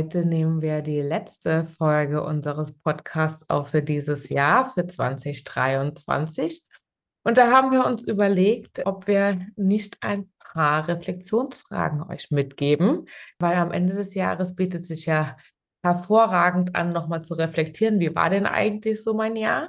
Heute nehmen wir die letzte Folge unseres Podcasts auf für dieses Jahr, für 2023. Und da haben wir uns überlegt, ob wir nicht ein paar Reflexionsfragen euch mitgeben, weil am Ende des Jahres bietet sich ja hervorragend an, nochmal zu reflektieren, wie war denn eigentlich so mein Jahr?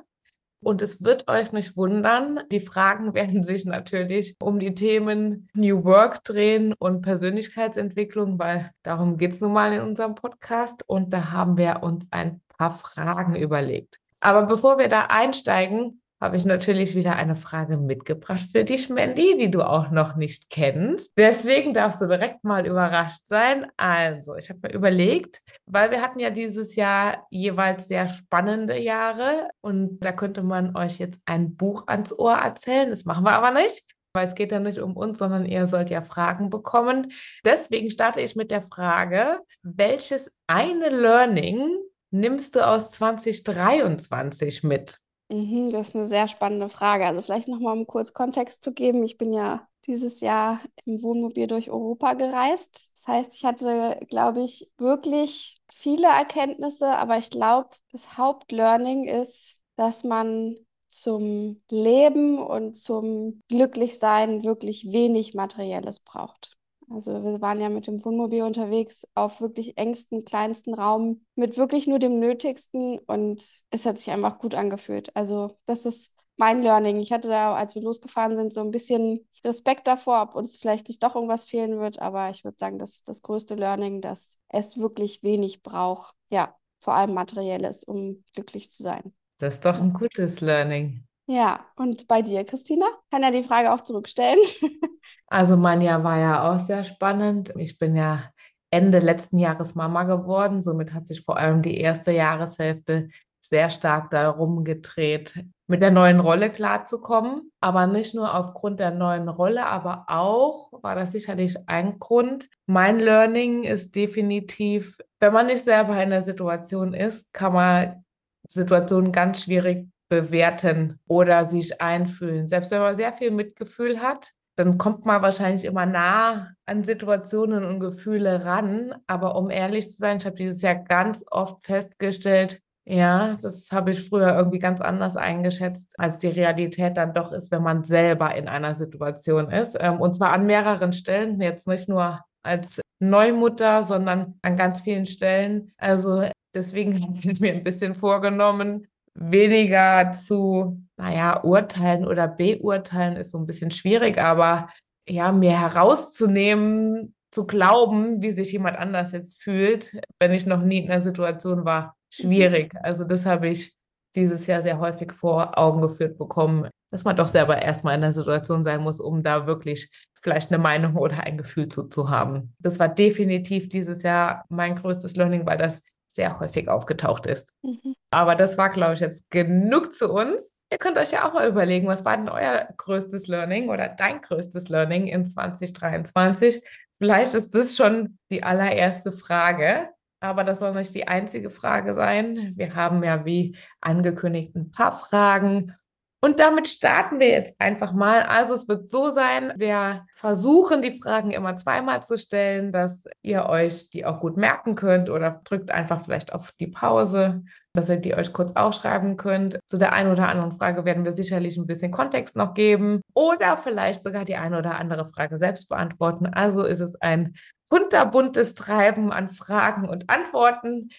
Und es wird euch nicht wundern, die Fragen werden sich natürlich um die Themen New Work drehen und Persönlichkeitsentwicklung, weil darum geht es nun mal in unserem Podcast. Und da haben wir uns ein paar Fragen überlegt. Aber bevor wir da einsteigen, habe ich natürlich wieder eine Frage mitgebracht für dich, Mandy, die du auch noch nicht kennst. Deswegen darfst du direkt mal überrascht sein. Also, ich habe mir überlegt, weil wir hatten ja dieses Jahr jeweils sehr spannende Jahre und da könnte man euch jetzt ein Buch ans Ohr erzählen. Das machen wir aber nicht. Weil es geht ja nicht um uns, sondern ihr sollt ja Fragen bekommen. Deswegen starte ich mit der Frage, welches eine Learning nimmst du aus 2023 mit? Mhm, das ist eine sehr spannende Frage. Also vielleicht nochmal, um kurz Kontext zu geben. Ich bin ja dieses Jahr im Wohnmobil durch Europa gereist. Das heißt, ich hatte, glaube ich, wirklich viele Erkenntnisse, aber ich glaube, das Hauptlearning ist, dass man zum Leben und zum Glücklichsein wirklich wenig Materielles braucht. Also wir waren ja mit dem Wohnmobil unterwegs auf wirklich engstem, kleinsten Raum mit wirklich nur dem Nötigsten und es hat sich einfach gut angefühlt. Also das ist mein Learning. Ich hatte da, als wir losgefahren sind, so ein bisschen Respekt davor, ob uns vielleicht nicht doch irgendwas fehlen wird, aber ich würde sagen, das ist das größte Learning, dass es wirklich wenig braucht. Ja, vor allem materielles, um glücklich zu sein. Das ist doch ein gutes Learning. Ja, und bei dir, Christina? Kann ja die Frage auch zurückstellen. Also mein Jahr war ja auch sehr spannend. Ich bin ja Ende letzten Jahres Mama geworden. Somit hat sich vor allem die erste Jahreshälfte sehr stark darum gedreht, mit der neuen Rolle klarzukommen. Aber nicht nur aufgrund der neuen Rolle, aber auch war das sicherlich ein Grund. Mein Learning ist definitiv, wenn man nicht selber in der Situation ist, kann man Situationen ganz schwierig bewerten oder sich einfühlen. Selbst wenn man sehr viel Mitgefühl hat, dann kommt man wahrscheinlich immer nah an Situationen und Gefühle ran. Aber um ehrlich zu sein, ich habe dieses Jahr ganz oft festgestellt, ja, das habe ich früher irgendwie ganz anders eingeschätzt, als die Realität dann doch ist, wenn man selber in einer Situation ist. Ähm, und zwar an mehreren Stellen, jetzt nicht nur als Neumutter, sondern an ganz vielen Stellen. Also deswegen habe ich mir ein bisschen vorgenommen, weniger zu, naja, urteilen oder beurteilen ist so ein bisschen schwierig, aber ja, mir herauszunehmen, zu glauben, wie sich jemand anders jetzt fühlt, wenn ich noch nie in einer Situation war, schwierig. Also das habe ich dieses Jahr sehr häufig vor Augen geführt bekommen, dass man doch selber erstmal in der Situation sein muss, um da wirklich vielleicht eine Meinung oder ein Gefühl zu, zu haben. Das war definitiv dieses Jahr mein größtes Learning, weil das sehr häufig aufgetaucht ist. Mhm. Aber das war, glaube ich, jetzt genug zu uns. Ihr könnt euch ja auch mal überlegen, was war denn euer größtes Learning oder dein größtes Learning in 2023? Vielleicht ist das schon die allererste Frage, aber das soll nicht die einzige Frage sein. Wir haben ja wie angekündigt ein paar Fragen und damit starten wir jetzt einfach mal. Also es wird so sein, wir versuchen die Fragen immer zweimal zu stellen, dass ihr euch die auch gut merken könnt oder drückt einfach vielleicht auf die Pause, dass ihr die euch kurz aufschreiben könnt. Zu der einen oder anderen Frage werden wir sicherlich ein bisschen Kontext noch geben oder vielleicht sogar die eine oder andere Frage selbst beantworten. Also ist es ein kunterbuntes Treiben an Fragen und Antworten.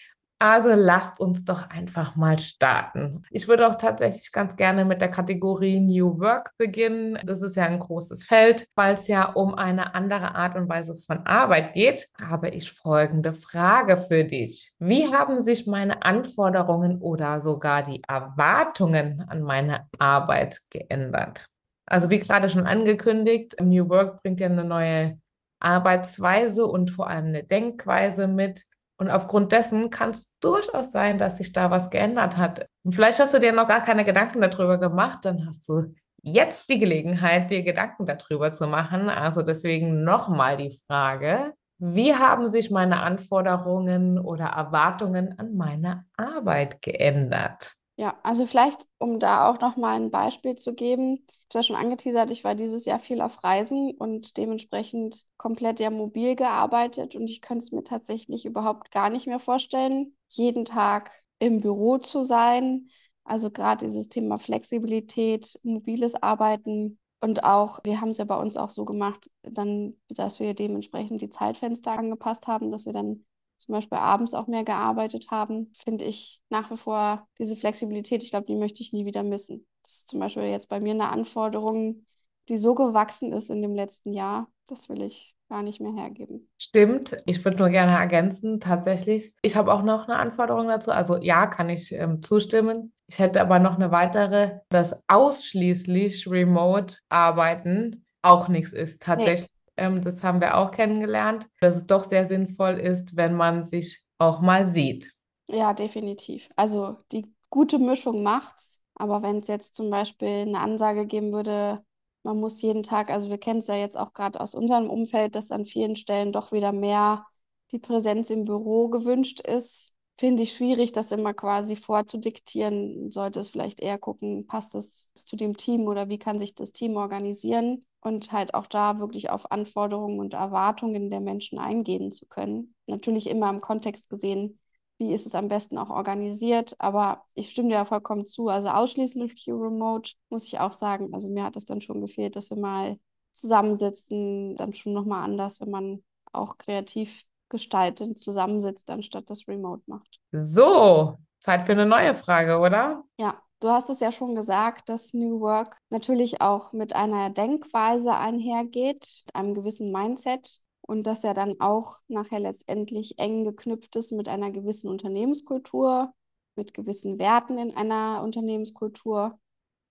Also lasst uns doch einfach mal starten. Ich würde auch tatsächlich ganz gerne mit der Kategorie New Work beginnen. Das ist ja ein großes Feld. Weil es ja um eine andere Art und Weise von Arbeit geht, habe ich folgende Frage für dich. Wie haben sich meine Anforderungen oder sogar die Erwartungen an meine Arbeit geändert? Also wie gerade schon angekündigt, New Work bringt ja eine neue Arbeitsweise und vor allem eine Denkweise mit. Und aufgrund dessen kann es durchaus sein, dass sich da was geändert hat. Und vielleicht hast du dir noch gar keine Gedanken darüber gemacht, dann hast du jetzt die Gelegenheit, dir Gedanken darüber zu machen. Also deswegen nochmal die Frage, wie haben sich meine Anforderungen oder Erwartungen an meine Arbeit geändert? Ja, also vielleicht, um da auch noch mal ein Beispiel zu geben. Ich habe es ja schon angeteasert, ich war dieses Jahr viel auf Reisen und dementsprechend komplett ja mobil gearbeitet und ich könnte es mir tatsächlich überhaupt gar nicht mehr vorstellen, jeden Tag im Büro zu sein. Also gerade dieses Thema Flexibilität, mobiles Arbeiten und auch, wir haben es ja bei uns auch so gemacht, dann, dass wir dementsprechend die Zeitfenster angepasst haben, dass wir dann zum Beispiel abends auch mehr gearbeitet haben, finde ich nach wie vor diese Flexibilität, ich glaube, die möchte ich nie wieder missen. Das ist zum Beispiel jetzt bei mir eine Anforderung, die so gewachsen ist in dem letzten Jahr, das will ich gar nicht mehr hergeben. Stimmt, ich würde nur gerne ergänzen, tatsächlich. Ich habe auch noch eine Anforderung dazu. Also ja, kann ich ähm, zustimmen. Ich hätte aber noch eine weitere, dass ausschließlich remote arbeiten auch nichts ist. Tatsächlich das haben wir auch kennengelernt, dass es doch sehr sinnvoll ist, wenn man sich auch mal sieht. Ja, definitiv. Also die gute Mischung macht's. Aber wenn es jetzt zum Beispiel eine Ansage geben würde, man muss jeden Tag, also wir kennen es ja jetzt auch gerade aus unserem Umfeld, dass an vielen Stellen doch wieder mehr die Präsenz im Büro gewünscht ist, finde ich schwierig, das immer quasi vorzudiktieren. Sollte es vielleicht eher gucken, passt das zu dem Team oder wie kann sich das Team organisieren und halt auch da wirklich auf Anforderungen und Erwartungen der Menschen eingehen zu können. Natürlich immer im Kontext gesehen, wie ist es am besten auch organisiert, aber ich stimme dir ja vollkommen zu. Also ausschließlich remote muss ich auch sagen. Also mir hat es dann schon gefehlt, dass wir mal zusammensitzen, dann schon nochmal anders, wenn man auch kreativ gestaltend zusammensitzt, anstatt das Remote macht. So, Zeit für eine neue Frage, oder? Ja, du hast es ja schon gesagt, dass New Work natürlich auch mit einer Denkweise einhergeht, mit einem gewissen Mindset und dass er dann auch nachher letztendlich eng geknüpft ist mit einer gewissen Unternehmenskultur, mit gewissen Werten in einer Unternehmenskultur.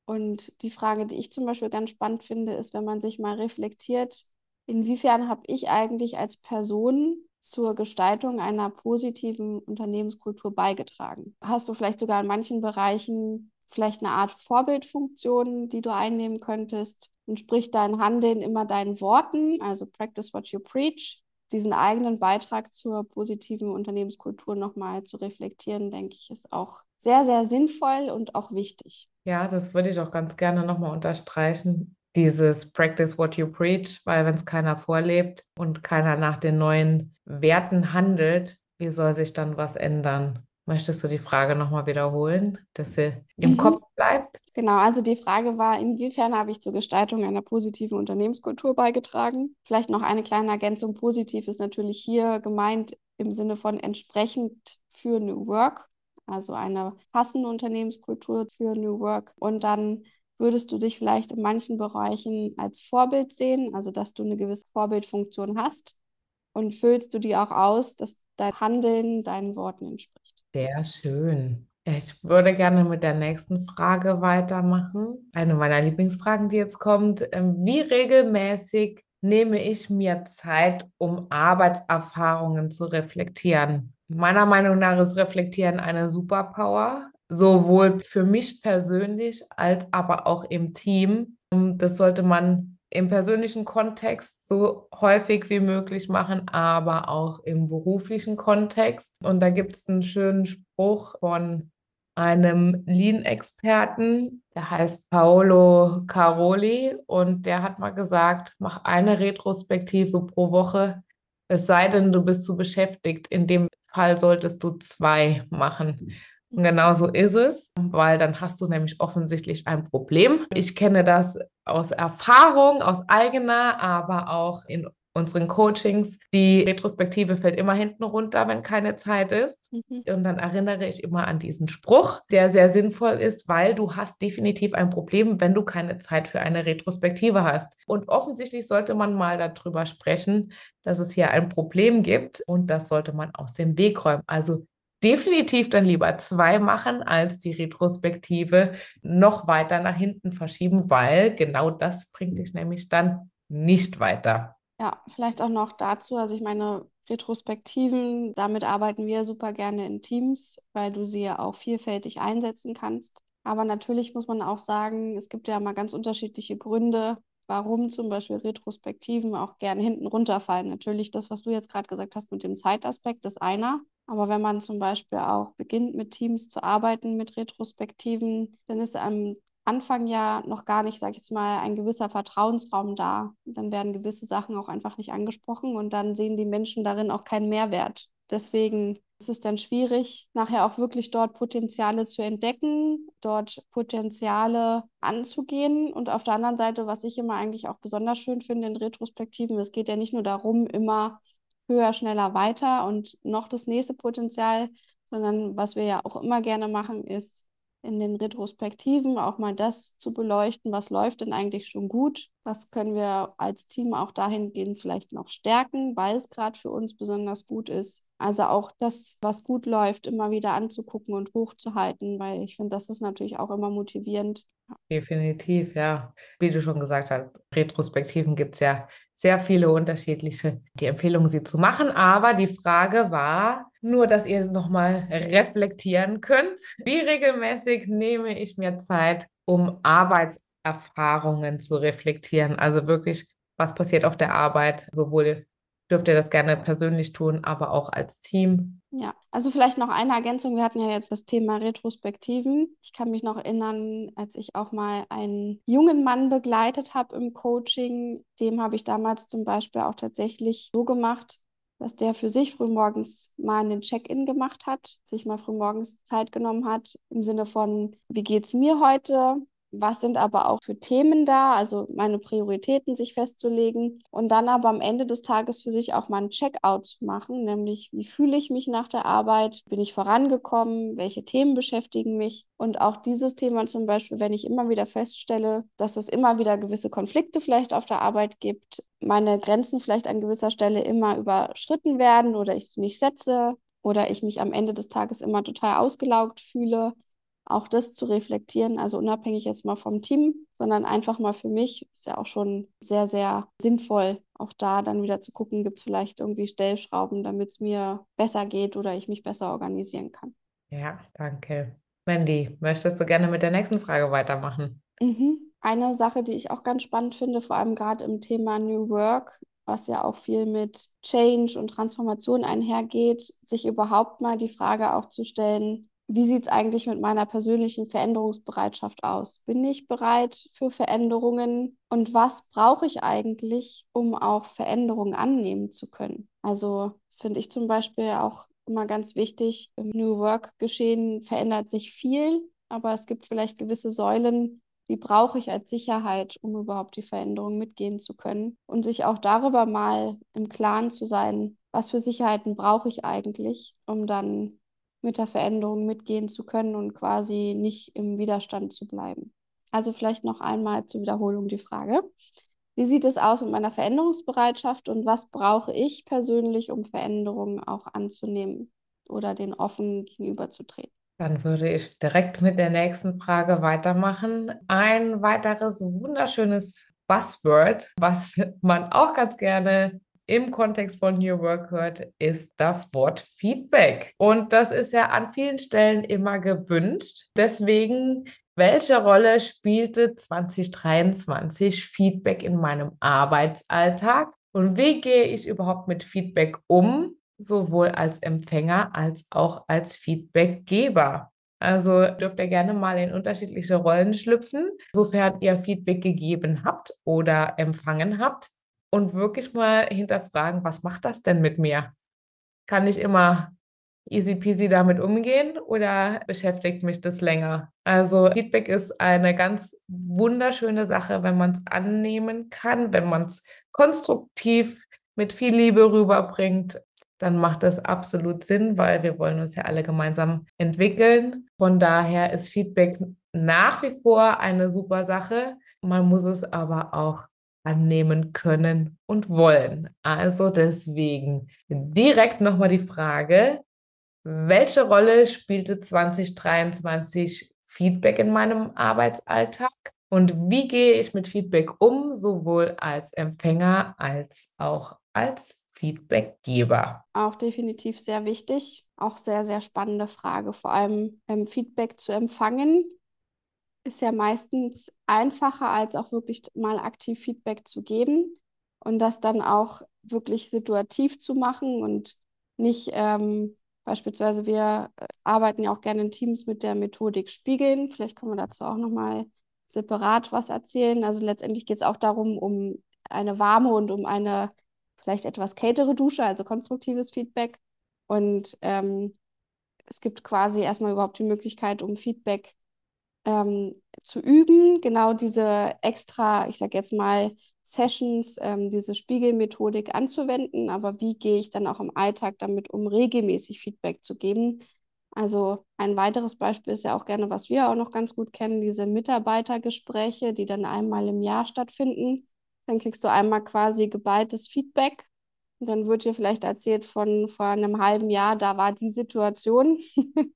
Und die Frage, die ich zum Beispiel ganz spannend finde, ist, wenn man sich mal reflektiert, inwiefern habe ich eigentlich als Person zur Gestaltung einer positiven Unternehmenskultur beigetragen? Hast du vielleicht sogar in manchen Bereichen vielleicht eine Art Vorbildfunktion, die du einnehmen könntest? Entspricht dein Handeln immer deinen Worten, also practice what you preach? Diesen eigenen Beitrag zur positiven Unternehmenskultur nochmal zu reflektieren, denke ich, ist auch sehr, sehr sinnvoll und auch wichtig. Ja, das würde ich auch ganz gerne nochmal unterstreichen dieses Practice what you preach, weil wenn es keiner vorlebt und keiner nach den neuen Werten handelt, wie soll sich dann was ändern? Möchtest du die Frage nochmal wiederholen, dass sie im mhm. Kopf bleibt? Genau, also die Frage war, inwiefern habe ich zur Gestaltung einer positiven Unternehmenskultur beigetragen? Vielleicht noch eine kleine Ergänzung. Positiv ist natürlich hier gemeint im Sinne von entsprechend für New Work, also eine passende Unternehmenskultur für New Work. Und dann würdest du dich vielleicht in manchen Bereichen als Vorbild sehen, also dass du eine gewisse Vorbildfunktion hast und füllst du die auch aus, dass dein Handeln deinen Worten entspricht. Sehr schön. Ich würde gerne mit der nächsten Frage weitermachen. Eine meiner Lieblingsfragen, die jetzt kommt. Ähm, wie regelmäßig nehme ich mir Zeit, um Arbeitserfahrungen zu reflektieren? Meiner Meinung nach ist Reflektieren eine Superpower sowohl für mich persönlich als aber auch im Team. Das sollte man im persönlichen Kontext so häufig wie möglich machen, aber auch im beruflichen Kontext. Und da gibt es einen schönen Spruch von einem Lean-Experten, der heißt Paolo Caroli und der hat mal gesagt, mach eine Retrospektive pro Woche, es sei denn, du bist zu beschäftigt. In dem Fall solltest du zwei machen. Und genau so ist es, weil dann hast du nämlich offensichtlich ein Problem. Ich kenne das aus Erfahrung, aus eigener, aber auch in unseren Coachings. Die Retrospektive fällt immer hinten runter, wenn keine Zeit ist. Mhm. Und dann erinnere ich immer an diesen Spruch, der sehr sinnvoll ist, weil du hast definitiv ein Problem, wenn du keine Zeit für eine Retrospektive hast. Und offensichtlich sollte man mal darüber sprechen, dass es hier ein Problem gibt und das sollte man aus dem Weg räumen. Also definitiv dann lieber zwei machen, als die Retrospektive noch weiter nach hinten verschieben, weil genau das bringt dich nämlich dann nicht weiter. Ja, vielleicht auch noch dazu, also ich meine, Retrospektiven, damit arbeiten wir super gerne in Teams, weil du sie ja auch vielfältig einsetzen kannst. Aber natürlich muss man auch sagen, es gibt ja mal ganz unterschiedliche Gründe, warum zum Beispiel Retrospektiven auch gerne hinten runterfallen. Natürlich das, was du jetzt gerade gesagt hast mit dem Zeitaspekt, ist einer. Aber wenn man zum Beispiel auch beginnt, mit Teams zu arbeiten, mit Retrospektiven, dann ist am Anfang ja noch gar nicht, sag ich jetzt mal, ein gewisser Vertrauensraum da. Dann werden gewisse Sachen auch einfach nicht angesprochen und dann sehen die Menschen darin auch keinen Mehrwert. Deswegen ist es dann schwierig, nachher auch wirklich dort Potenziale zu entdecken, dort Potenziale anzugehen. Und auf der anderen Seite, was ich immer eigentlich auch besonders schön finde in Retrospektiven, es geht ja nicht nur darum, immer höher, schneller, weiter und noch das nächste Potenzial, sondern was wir ja auch immer gerne machen, ist in den Retrospektiven auch mal das zu beleuchten, was läuft denn eigentlich schon gut, was können wir als Team auch dahingehend vielleicht noch stärken, weil es gerade für uns besonders gut ist. Also auch das, was gut läuft, immer wieder anzugucken und hochzuhalten, weil ich finde, das ist natürlich auch immer motivierend. Definitiv, ja. Wie du schon gesagt hast, Retrospektiven gibt es ja sehr viele unterschiedliche, die Empfehlung, sie zu machen. Aber die Frage war nur, dass ihr nochmal reflektieren könnt. Wie regelmäßig nehme ich mir Zeit, um Arbeitserfahrungen zu reflektieren? Also wirklich, was passiert auf der Arbeit, sowohl dürft ihr das gerne persönlich tun, aber auch als Team. Ja, also vielleicht noch eine Ergänzung. Wir hatten ja jetzt das Thema Retrospektiven. Ich kann mich noch erinnern, als ich auch mal einen jungen Mann begleitet habe im Coaching, dem habe ich damals zum Beispiel auch tatsächlich so gemacht, dass der für sich frühmorgens mal einen Check-in gemacht hat, sich mal frühmorgens Zeit genommen hat, im Sinne von, wie geht es mir heute? Was sind aber auch für Themen da, also meine Prioritäten sich festzulegen und dann aber am Ende des Tages für sich auch mal ein Checkout machen, nämlich wie fühle ich mich nach der Arbeit, bin ich vorangekommen, welche Themen beschäftigen mich? Und auch dieses Thema zum Beispiel, wenn ich immer wieder feststelle, dass es immer wieder gewisse Konflikte vielleicht auf der Arbeit gibt, meine Grenzen vielleicht an gewisser Stelle immer überschritten werden oder ich sie nicht setze oder ich mich am Ende des Tages immer total ausgelaugt fühle, auch das zu reflektieren, also unabhängig jetzt mal vom Team, sondern einfach mal für mich, ist ja auch schon sehr, sehr sinnvoll, auch da dann wieder zu gucken, gibt es vielleicht irgendwie Stellschrauben, damit es mir besser geht oder ich mich besser organisieren kann. Ja, danke. Mandy, möchtest du gerne mit der nächsten Frage weitermachen? Mhm. Eine Sache, die ich auch ganz spannend finde, vor allem gerade im Thema New Work, was ja auch viel mit Change und Transformation einhergeht, sich überhaupt mal die Frage auch zu stellen, wie sieht es eigentlich mit meiner persönlichen Veränderungsbereitschaft aus? Bin ich bereit für Veränderungen? Und was brauche ich eigentlich, um auch Veränderungen annehmen zu können? Also finde ich zum Beispiel auch immer ganz wichtig, im New Work-Geschehen verändert sich viel, aber es gibt vielleicht gewisse Säulen, die brauche ich als Sicherheit, um überhaupt die Veränderung mitgehen zu können. Und sich auch darüber mal im Klaren zu sein, was für Sicherheiten brauche ich eigentlich, um dann mit der Veränderung mitgehen zu können und quasi nicht im Widerstand zu bleiben. Also vielleicht noch einmal zur Wiederholung die Frage. Wie sieht es aus mit meiner Veränderungsbereitschaft und was brauche ich persönlich, um Veränderungen auch anzunehmen oder den offen gegenüberzutreten? Dann würde ich direkt mit der nächsten Frage weitermachen. Ein weiteres wunderschönes Buzzword, was man auch ganz gerne im Kontext von New Work hört, ist das Wort Feedback. Und das ist ja an vielen Stellen immer gewünscht. Deswegen, welche Rolle spielte 2023 Feedback in meinem Arbeitsalltag? Und wie gehe ich überhaupt mit Feedback um, sowohl als Empfänger als auch als Feedbackgeber? Also dürft ihr gerne mal in unterschiedliche Rollen schlüpfen, sofern ihr Feedback gegeben habt oder empfangen habt und wirklich mal hinterfragen, was macht das denn mit mir? Kann ich immer easy peasy damit umgehen oder beschäftigt mich das länger? Also Feedback ist eine ganz wunderschöne Sache, wenn man es annehmen kann, wenn man es konstruktiv mit viel Liebe rüberbringt, dann macht das absolut Sinn, weil wir wollen uns ja alle gemeinsam entwickeln. Von daher ist Feedback nach wie vor eine super Sache. Man muss es aber auch annehmen können und wollen. Also deswegen direkt nochmal die Frage, welche Rolle spielte 2023 Feedback in meinem Arbeitsalltag? Und wie gehe ich mit Feedback um, sowohl als Empfänger als auch als Feedbackgeber? Auch definitiv sehr wichtig, auch sehr, sehr spannende Frage, vor allem ähm, Feedback zu empfangen ist ja meistens einfacher, als auch wirklich mal aktiv Feedback zu geben und das dann auch wirklich situativ zu machen und nicht ähm, Beispielsweise, wir äh, arbeiten ja auch gerne in Teams mit der Methodik Spiegeln. Vielleicht können wir dazu auch nochmal separat was erzählen. Also letztendlich geht es auch darum, um eine warme und um eine vielleicht etwas kältere Dusche, also konstruktives Feedback. Und ähm, es gibt quasi erstmal überhaupt die Möglichkeit, um Feedback ähm, zu üben, genau diese extra, ich sage jetzt mal, Sessions, ähm, diese Spiegelmethodik anzuwenden. Aber wie gehe ich dann auch im Alltag damit um, regelmäßig Feedback zu geben? Also ein weiteres Beispiel ist ja auch gerne, was wir auch noch ganz gut kennen, diese Mitarbeitergespräche, die dann einmal im Jahr stattfinden. Dann kriegst du einmal quasi geballtes Feedback. Und dann wird dir vielleicht erzählt von vor einem halben Jahr, da war die Situation.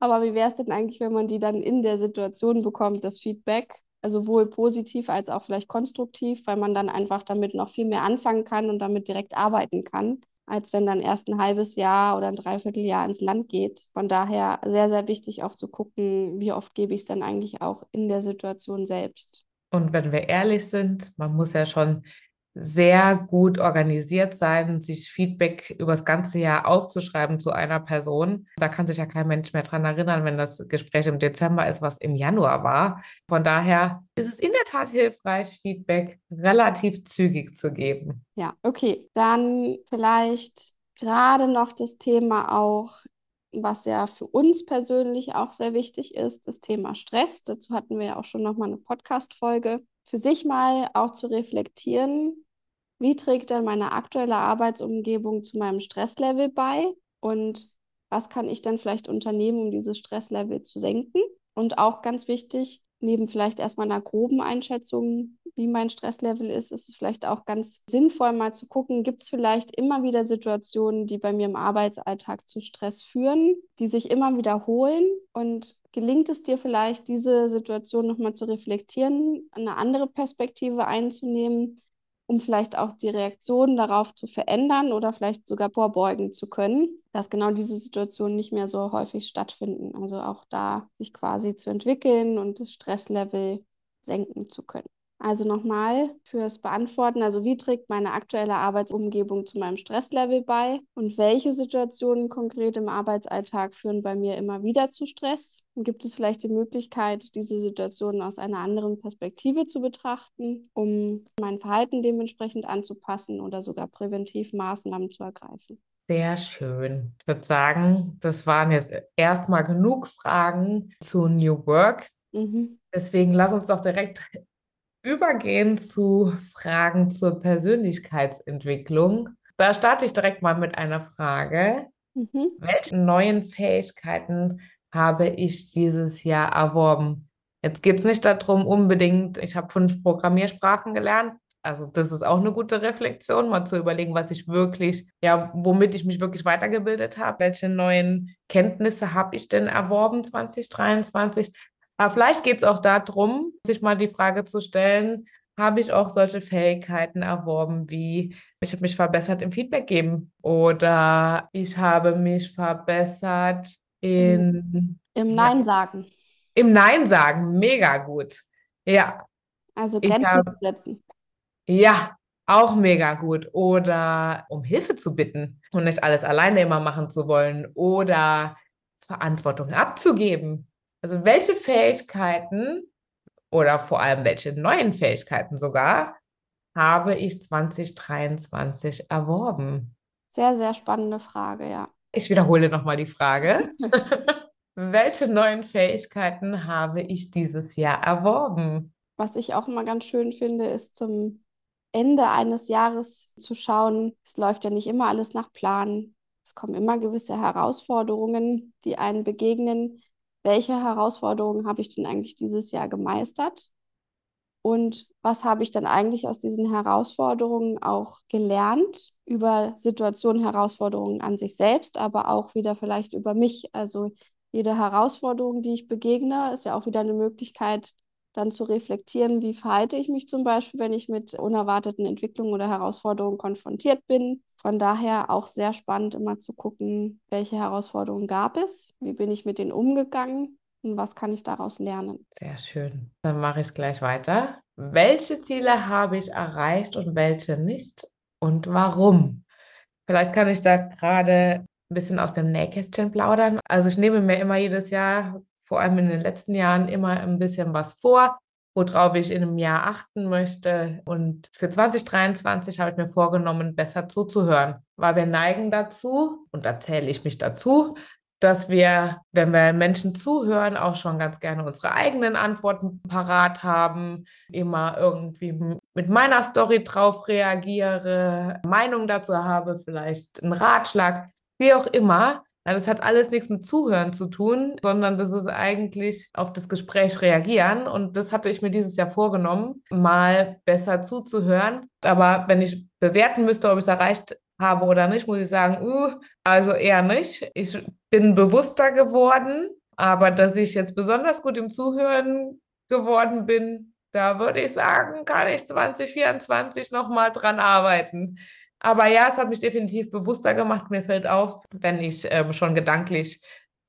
Aber wie wäre es denn eigentlich, wenn man die dann in der Situation bekommt, das Feedback? Also sowohl positiv als auch vielleicht konstruktiv, weil man dann einfach damit noch viel mehr anfangen kann und damit direkt arbeiten kann, als wenn dann erst ein halbes Jahr oder ein Dreivierteljahr ins Land geht. Von daher sehr, sehr wichtig auch zu gucken, wie oft gebe ich es dann eigentlich auch in der Situation selbst. Und wenn wir ehrlich sind, man muss ja schon sehr gut organisiert sein, sich Feedback über das ganze Jahr aufzuschreiben zu einer Person. Da kann sich ja kein Mensch mehr dran erinnern, wenn das Gespräch im Dezember ist, was im Januar war. Von daher ist es in der Tat hilfreich, Feedback relativ zügig zu geben. Ja, okay. Dann vielleicht gerade noch das Thema auch, was ja für uns persönlich auch sehr wichtig ist, das Thema Stress. Dazu hatten wir ja auch schon nochmal eine Podcast-Folge für sich mal auch zu reflektieren, wie trägt denn meine aktuelle Arbeitsumgebung zu meinem Stresslevel bei? Und was kann ich dann vielleicht unternehmen, um dieses Stresslevel zu senken? Und auch ganz wichtig, neben vielleicht erstmal einer groben Einschätzung, wie mein Stresslevel ist, ist es vielleicht auch ganz sinnvoll, mal zu gucken, gibt es vielleicht immer wieder Situationen, die bei mir im Arbeitsalltag zu Stress führen, die sich immer wiederholen? Und gelingt es dir vielleicht, diese Situation nochmal zu reflektieren, eine andere Perspektive einzunehmen, um vielleicht auch die Reaktion darauf zu verändern oder vielleicht sogar vorbeugen zu können, dass genau diese Situationen nicht mehr so häufig stattfinden. Also auch da sich quasi zu entwickeln und das Stresslevel senken zu können. Also nochmal fürs Beantworten, also wie trägt meine aktuelle Arbeitsumgebung zu meinem Stresslevel bei und welche Situationen konkret im Arbeitsalltag führen bei mir immer wieder zu Stress? Und gibt es vielleicht die Möglichkeit, diese Situationen aus einer anderen Perspektive zu betrachten, um mein Verhalten dementsprechend anzupassen oder sogar präventiv Maßnahmen zu ergreifen? Sehr schön. Ich würde sagen, das waren jetzt erstmal genug Fragen zu New Work. Mhm. Deswegen lass uns doch direkt übergehen zu Fragen zur Persönlichkeitsentwicklung. Da starte ich direkt mal mit einer Frage. Mhm. Welche neuen Fähigkeiten habe ich dieses Jahr erworben? Jetzt geht es nicht darum, unbedingt, ich habe fünf Programmiersprachen gelernt. Also das ist auch eine gute Reflexion, mal zu überlegen, was ich wirklich, ja, womit ich mich wirklich weitergebildet habe. Welche neuen Kenntnisse habe ich denn erworben 2023? Aber vielleicht geht es auch darum, sich mal die Frage zu stellen, habe ich auch solche Fähigkeiten erworben, wie ich habe mich verbessert im Feedback geben oder ich habe mich verbessert in im Nein sagen. Im Nein sagen, mega gut. Ja. Also Grenzen hab, zu setzen. Ja, auch mega gut. Oder um Hilfe zu bitten und nicht alles alleine immer machen zu wollen oder Verantwortung abzugeben. Also welche Fähigkeiten oder vor allem welche neuen Fähigkeiten sogar habe ich 2023 erworben? Sehr, sehr spannende Frage, ja. Ich wiederhole nochmal die Frage. welche neuen Fähigkeiten habe ich dieses Jahr erworben? Was ich auch immer ganz schön finde, ist zum Ende eines Jahres zu schauen, es läuft ja nicht immer alles nach Plan. Es kommen immer gewisse Herausforderungen, die einen begegnen welche Herausforderungen habe ich denn eigentlich dieses Jahr gemeistert? Und was habe ich dann eigentlich aus diesen Herausforderungen auch gelernt über Situationen, Herausforderungen an sich selbst, aber auch wieder vielleicht über mich? Also jede Herausforderung, die ich begegne, ist ja auch wieder eine Möglichkeit, dann zu reflektieren, wie verhalte ich mich zum Beispiel, wenn ich mit unerwarteten Entwicklungen oder Herausforderungen konfrontiert bin. Von daher auch sehr spannend, immer zu gucken, welche Herausforderungen gab es, wie bin ich mit denen umgegangen und was kann ich daraus lernen. Sehr schön. Dann mache ich gleich weiter. Welche Ziele habe ich erreicht und welche nicht und warum? Vielleicht kann ich da gerade ein bisschen aus dem Nähkästchen plaudern. Also ich nehme mir immer jedes Jahr, vor allem in den letzten Jahren, immer ein bisschen was vor, worauf ich in einem Jahr achten möchte. Und für 2023 habe ich mir vorgenommen, besser zuzuhören, weil wir neigen dazu, und da zähle ich mich dazu, dass wir, wenn wir Menschen zuhören, auch schon ganz gerne unsere eigenen Antworten parat haben, immer irgendwie mit meiner Story drauf reagiere, Meinung dazu habe, vielleicht einen Ratschlag, wie auch immer. Das hat alles nichts mit Zuhören zu tun, sondern das ist eigentlich auf das Gespräch reagieren. Und das hatte ich mir dieses Jahr vorgenommen, mal besser zuzuhören. Aber wenn ich bewerten müsste, ob ich es erreicht habe oder nicht, muss ich sagen, uh, also eher nicht. Ich bin bewusster geworden, aber dass ich jetzt besonders gut im Zuhören geworden bin, da würde ich sagen, kann ich 2024 nochmal dran arbeiten. Aber ja, es hat mich definitiv bewusster gemacht. Mir fällt auf, wenn ich ähm, schon gedanklich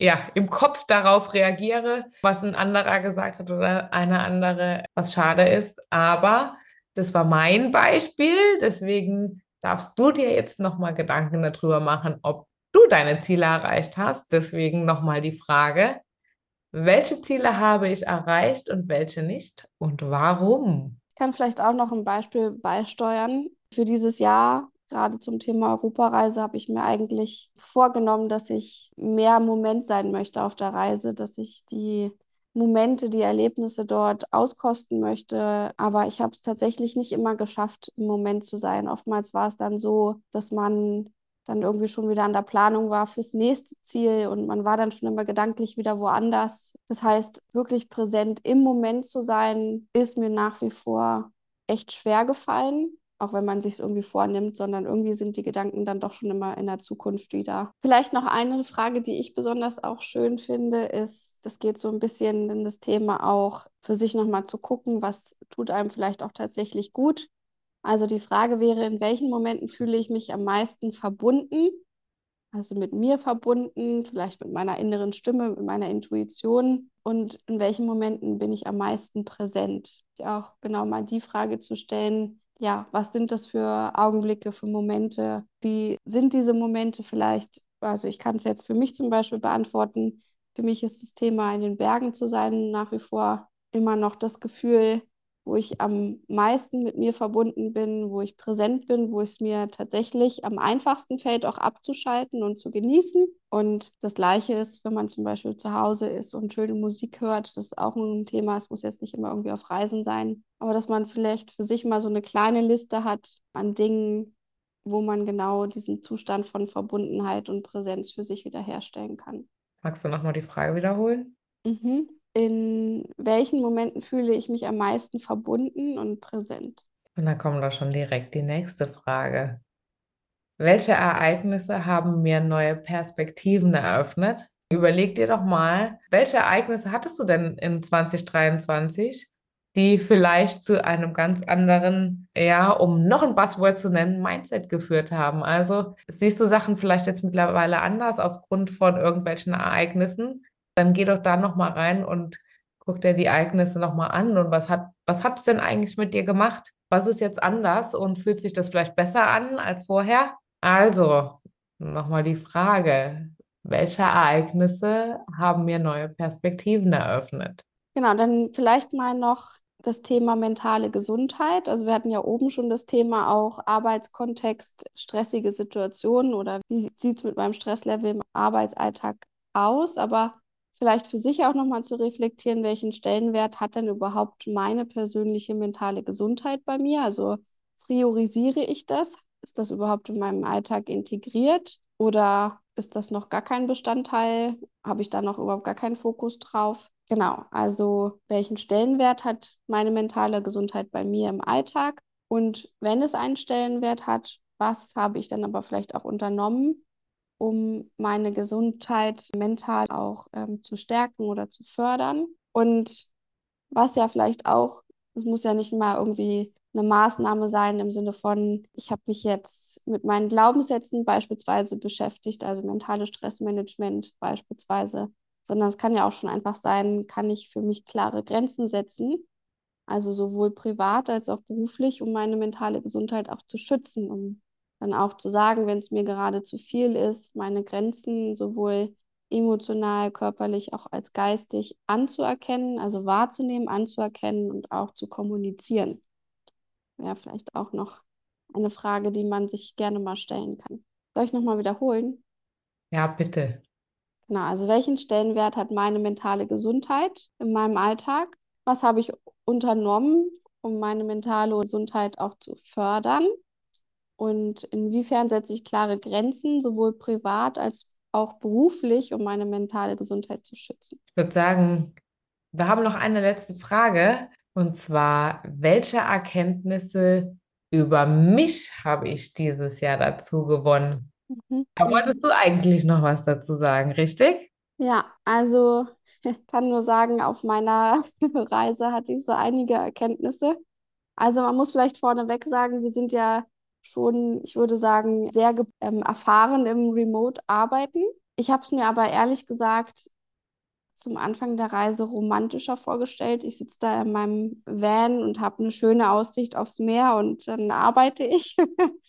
ja, im Kopf darauf reagiere, was ein anderer gesagt hat oder eine andere, was schade ist. Aber das war mein Beispiel. Deswegen darfst du dir jetzt nochmal Gedanken darüber machen, ob du deine Ziele erreicht hast. Deswegen nochmal die Frage, welche Ziele habe ich erreicht und welche nicht und warum? Ich kann vielleicht auch noch ein Beispiel beisteuern. Für dieses Jahr, gerade zum Thema Europareise, habe ich mir eigentlich vorgenommen, dass ich mehr Moment sein möchte auf der Reise, dass ich die Momente, die Erlebnisse dort auskosten möchte. Aber ich habe es tatsächlich nicht immer geschafft, im Moment zu sein. Oftmals war es dann so, dass man dann irgendwie schon wieder an der Planung war fürs nächste Ziel und man war dann schon immer gedanklich wieder woanders. Das heißt, wirklich präsent im Moment zu sein, ist mir nach wie vor echt schwer gefallen auch wenn man sich es irgendwie vornimmt, sondern irgendwie sind die Gedanken dann doch schon immer in der Zukunft wieder. Vielleicht noch eine Frage, die ich besonders auch schön finde, ist, das geht so ein bisschen in das Thema auch für sich nochmal zu gucken, was tut einem vielleicht auch tatsächlich gut. Also die Frage wäre, in welchen Momenten fühle ich mich am meisten verbunden? Also mit mir verbunden, vielleicht mit meiner inneren Stimme, mit meiner Intuition und in welchen Momenten bin ich am meisten präsent? Auch genau mal die Frage zu stellen, ja, was sind das für Augenblicke, für Momente? Wie sind diese Momente vielleicht? Also ich kann es jetzt für mich zum Beispiel beantworten. Für mich ist das Thema in den Bergen zu sein nach wie vor immer noch das Gefühl, wo ich am meisten mit mir verbunden bin, wo ich präsent bin, wo es mir tatsächlich am einfachsten fällt, auch abzuschalten und zu genießen. Und das Gleiche ist, wenn man zum Beispiel zu Hause ist und schöne Musik hört, das ist auch ein Thema, es muss jetzt nicht immer irgendwie auf Reisen sein, aber dass man vielleicht für sich mal so eine kleine Liste hat an Dingen, wo man genau diesen Zustand von Verbundenheit und Präsenz für sich wiederherstellen kann. Magst du nochmal die Frage wiederholen? Mhm in welchen Momenten fühle ich mich am meisten verbunden und präsent? Und dann kommt da schon direkt die nächste Frage. Welche Ereignisse haben mir neue Perspektiven eröffnet? Überleg dir doch mal, welche Ereignisse hattest du denn in 2023, die vielleicht zu einem ganz anderen, ja, um noch ein Buzzword zu nennen, Mindset geführt haben. Also siehst du Sachen vielleicht jetzt mittlerweile anders aufgrund von irgendwelchen Ereignissen, dann geh doch da nochmal rein und guck dir die Ereignisse nochmal an und was hat was es denn eigentlich mit dir gemacht? Was ist jetzt anders und fühlt sich das vielleicht besser an als vorher? Also, nochmal die Frage, welche Ereignisse haben mir neue Perspektiven eröffnet? Genau, dann vielleicht mal noch das Thema mentale Gesundheit. Also wir hatten ja oben schon das Thema auch Arbeitskontext, stressige Situationen oder wie sieht es mit meinem Stresslevel im Arbeitsalltag aus. Aber vielleicht für sich auch nochmal zu reflektieren, welchen Stellenwert hat denn überhaupt meine persönliche mentale Gesundheit bei mir? Also priorisiere ich das? Ist das überhaupt in meinem Alltag integriert oder ist das noch gar kein Bestandteil? Habe ich da noch überhaupt gar keinen Fokus drauf? Genau, also welchen Stellenwert hat meine mentale Gesundheit bei mir im Alltag? Und wenn es einen Stellenwert hat, was habe ich dann aber vielleicht auch unternommen, um meine Gesundheit mental auch ähm, zu stärken oder zu fördern. Und was ja vielleicht auch, es muss ja nicht mal irgendwie eine Maßnahme sein im Sinne von, ich habe mich jetzt mit meinen Glaubenssätzen beispielsweise beschäftigt, also mentales Stressmanagement beispielsweise, sondern es kann ja auch schon einfach sein, kann ich für mich klare Grenzen setzen, also sowohl privat als auch beruflich, um meine mentale Gesundheit auch zu schützen, um dann auch zu sagen, wenn es mir gerade zu viel ist, meine Grenzen sowohl emotional, körperlich, auch als geistig anzuerkennen, also wahrzunehmen, anzuerkennen und auch zu kommunizieren. Wäre vielleicht auch noch eine Frage, die man sich gerne mal stellen kann. Soll ich nochmal wiederholen? Ja, bitte. Na, also welchen Stellenwert hat meine mentale Gesundheit in meinem Alltag? Was habe ich unternommen, um meine mentale Gesundheit auch zu fördern? Und inwiefern setze ich klare Grenzen, sowohl privat als auch beruflich, um meine mentale Gesundheit zu schützen? Ich würde sagen, wir haben noch eine letzte Frage. Und zwar, welche Erkenntnisse über mich habe ich dieses Jahr dazu gewonnen? Mhm. Da wolltest du eigentlich noch was dazu sagen, richtig? Ja, also ich kann nur sagen, auf meiner Reise hatte ich so einige Erkenntnisse. Also man muss vielleicht vorneweg sagen, wir sind ja schon, ich würde sagen, sehr ähm, erfahren im Remote-Arbeiten. Ich habe es mir aber ehrlich gesagt zum Anfang der Reise romantischer vorgestellt. Ich sitze da in meinem Van und habe eine schöne Aussicht aufs Meer und dann arbeite ich.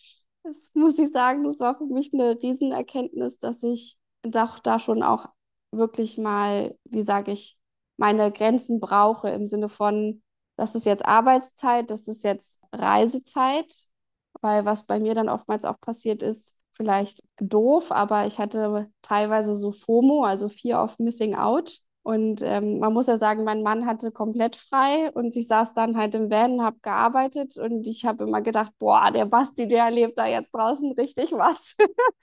das muss ich sagen, das war für mich eine Riesenerkenntnis, dass ich doch da schon auch wirklich mal, wie sage ich, meine Grenzen brauche im Sinne von, das ist jetzt Arbeitszeit, das ist jetzt Reisezeit, weil was bei mir dann oftmals auch passiert ist, vielleicht doof, aber ich hatte teilweise so FOMO, also Fear of Missing Out. Und ähm, man muss ja sagen, mein Mann hatte komplett frei und ich saß dann halt im Van, habe gearbeitet und ich habe immer gedacht, boah, der Basti, der erlebt da jetzt draußen richtig was.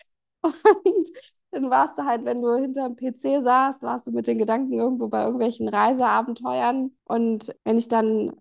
und dann warst du halt, wenn du hinter dem PC saßt, warst du mit den Gedanken irgendwo bei irgendwelchen Reiseabenteuern. Und wenn ich dann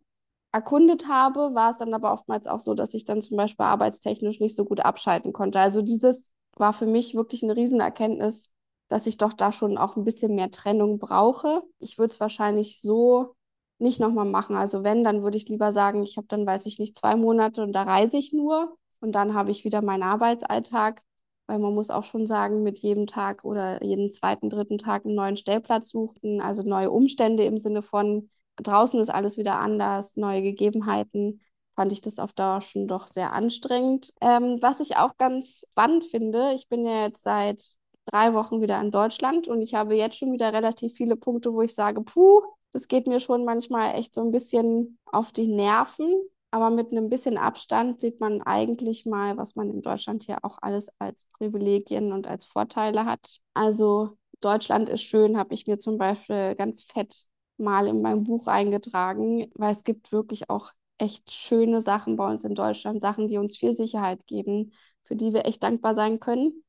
erkundet habe, war es dann aber oftmals auch so, dass ich dann zum Beispiel arbeitstechnisch nicht so gut abschalten konnte. Also dieses war für mich wirklich eine Riesenerkenntnis, dass ich doch da schon auch ein bisschen mehr Trennung brauche. Ich würde es wahrscheinlich so nicht nochmal machen. Also wenn, dann würde ich lieber sagen, ich habe dann, weiß ich nicht, zwei Monate und da reise ich nur und dann habe ich wieder meinen Arbeitsalltag, weil man muss auch schon sagen, mit jedem Tag oder jeden zweiten, dritten Tag einen neuen Stellplatz suchen, also neue Umstände im Sinne von, draußen ist alles wieder anders, neue Gegebenheiten, fand ich das auf Dauer schon doch sehr anstrengend. Ähm, was ich auch ganz spannend finde, ich bin ja jetzt seit drei Wochen wieder in Deutschland und ich habe jetzt schon wieder relativ viele Punkte, wo ich sage, puh, das geht mir schon manchmal echt so ein bisschen auf die Nerven. Aber mit einem bisschen Abstand sieht man eigentlich mal, was man in Deutschland hier auch alles als Privilegien und als Vorteile hat. Also Deutschland ist schön, habe ich mir zum Beispiel ganz fett mal in meinem Buch eingetragen, weil es gibt wirklich auch echt schöne Sachen bei uns in Deutschland, Sachen, die uns viel Sicherheit geben, für die wir echt dankbar sein können.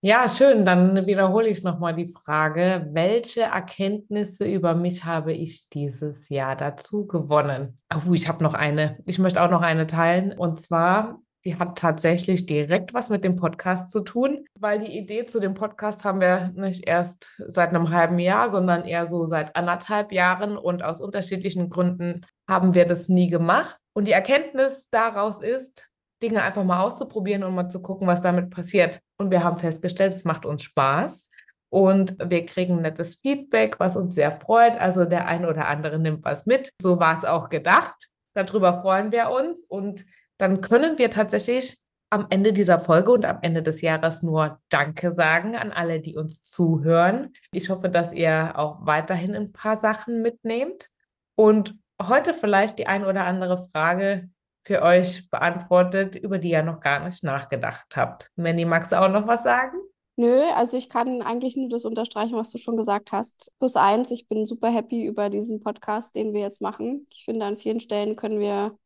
Ja, schön. Dann wiederhole ich nochmal die Frage, welche Erkenntnisse über mich habe ich dieses Jahr dazu gewonnen? Oh, ich habe noch eine. Ich möchte auch noch eine teilen. Und zwar die hat tatsächlich direkt was mit dem Podcast zu tun, weil die Idee zu dem Podcast haben wir nicht erst seit einem halben Jahr, sondern eher so seit anderthalb Jahren und aus unterschiedlichen Gründen haben wir das nie gemacht. Und die Erkenntnis daraus ist, Dinge einfach mal auszuprobieren und mal zu gucken, was damit passiert. Und wir haben festgestellt, es macht uns Spaß und wir kriegen nettes Feedback, was uns sehr freut. Also der eine oder andere nimmt was mit. So war es auch gedacht. Darüber freuen wir uns und dann können wir tatsächlich am Ende dieser Folge und am Ende des Jahres nur Danke sagen an alle, die uns zuhören. Ich hoffe, dass ihr auch weiterhin ein paar Sachen mitnehmt und heute vielleicht die ein oder andere Frage für euch beantwortet, über die ihr noch gar nicht nachgedacht habt. Mandy, magst du auch noch was sagen? Nö, also ich kann eigentlich nur das unterstreichen, was du schon gesagt hast. Plus eins, ich bin super happy über diesen Podcast, den wir jetzt machen. Ich finde, an vielen Stellen können wir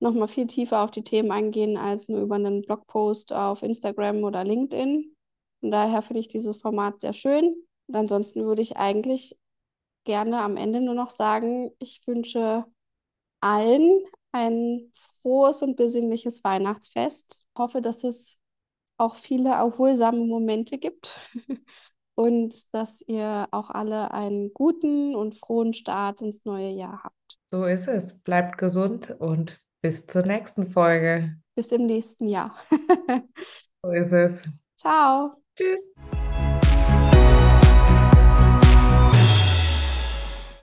nochmal viel tiefer auf die Themen eingehen als nur über einen Blogpost auf Instagram oder LinkedIn. Von daher finde ich dieses Format sehr schön. Und ansonsten würde ich eigentlich gerne am Ende nur noch sagen, ich wünsche allen ein frohes und besinnliches Weihnachtsfest. Ich hoffe, dass es auch viele erholsame Momente gibt und dass ihr auch alle einen guten und frohen Start ins neue Jahr habt. So ist es. Bleibt gesund und bis zur nächsten Folge. Bis im nächsten Jahr. so ist es. Ciao. Tschüss.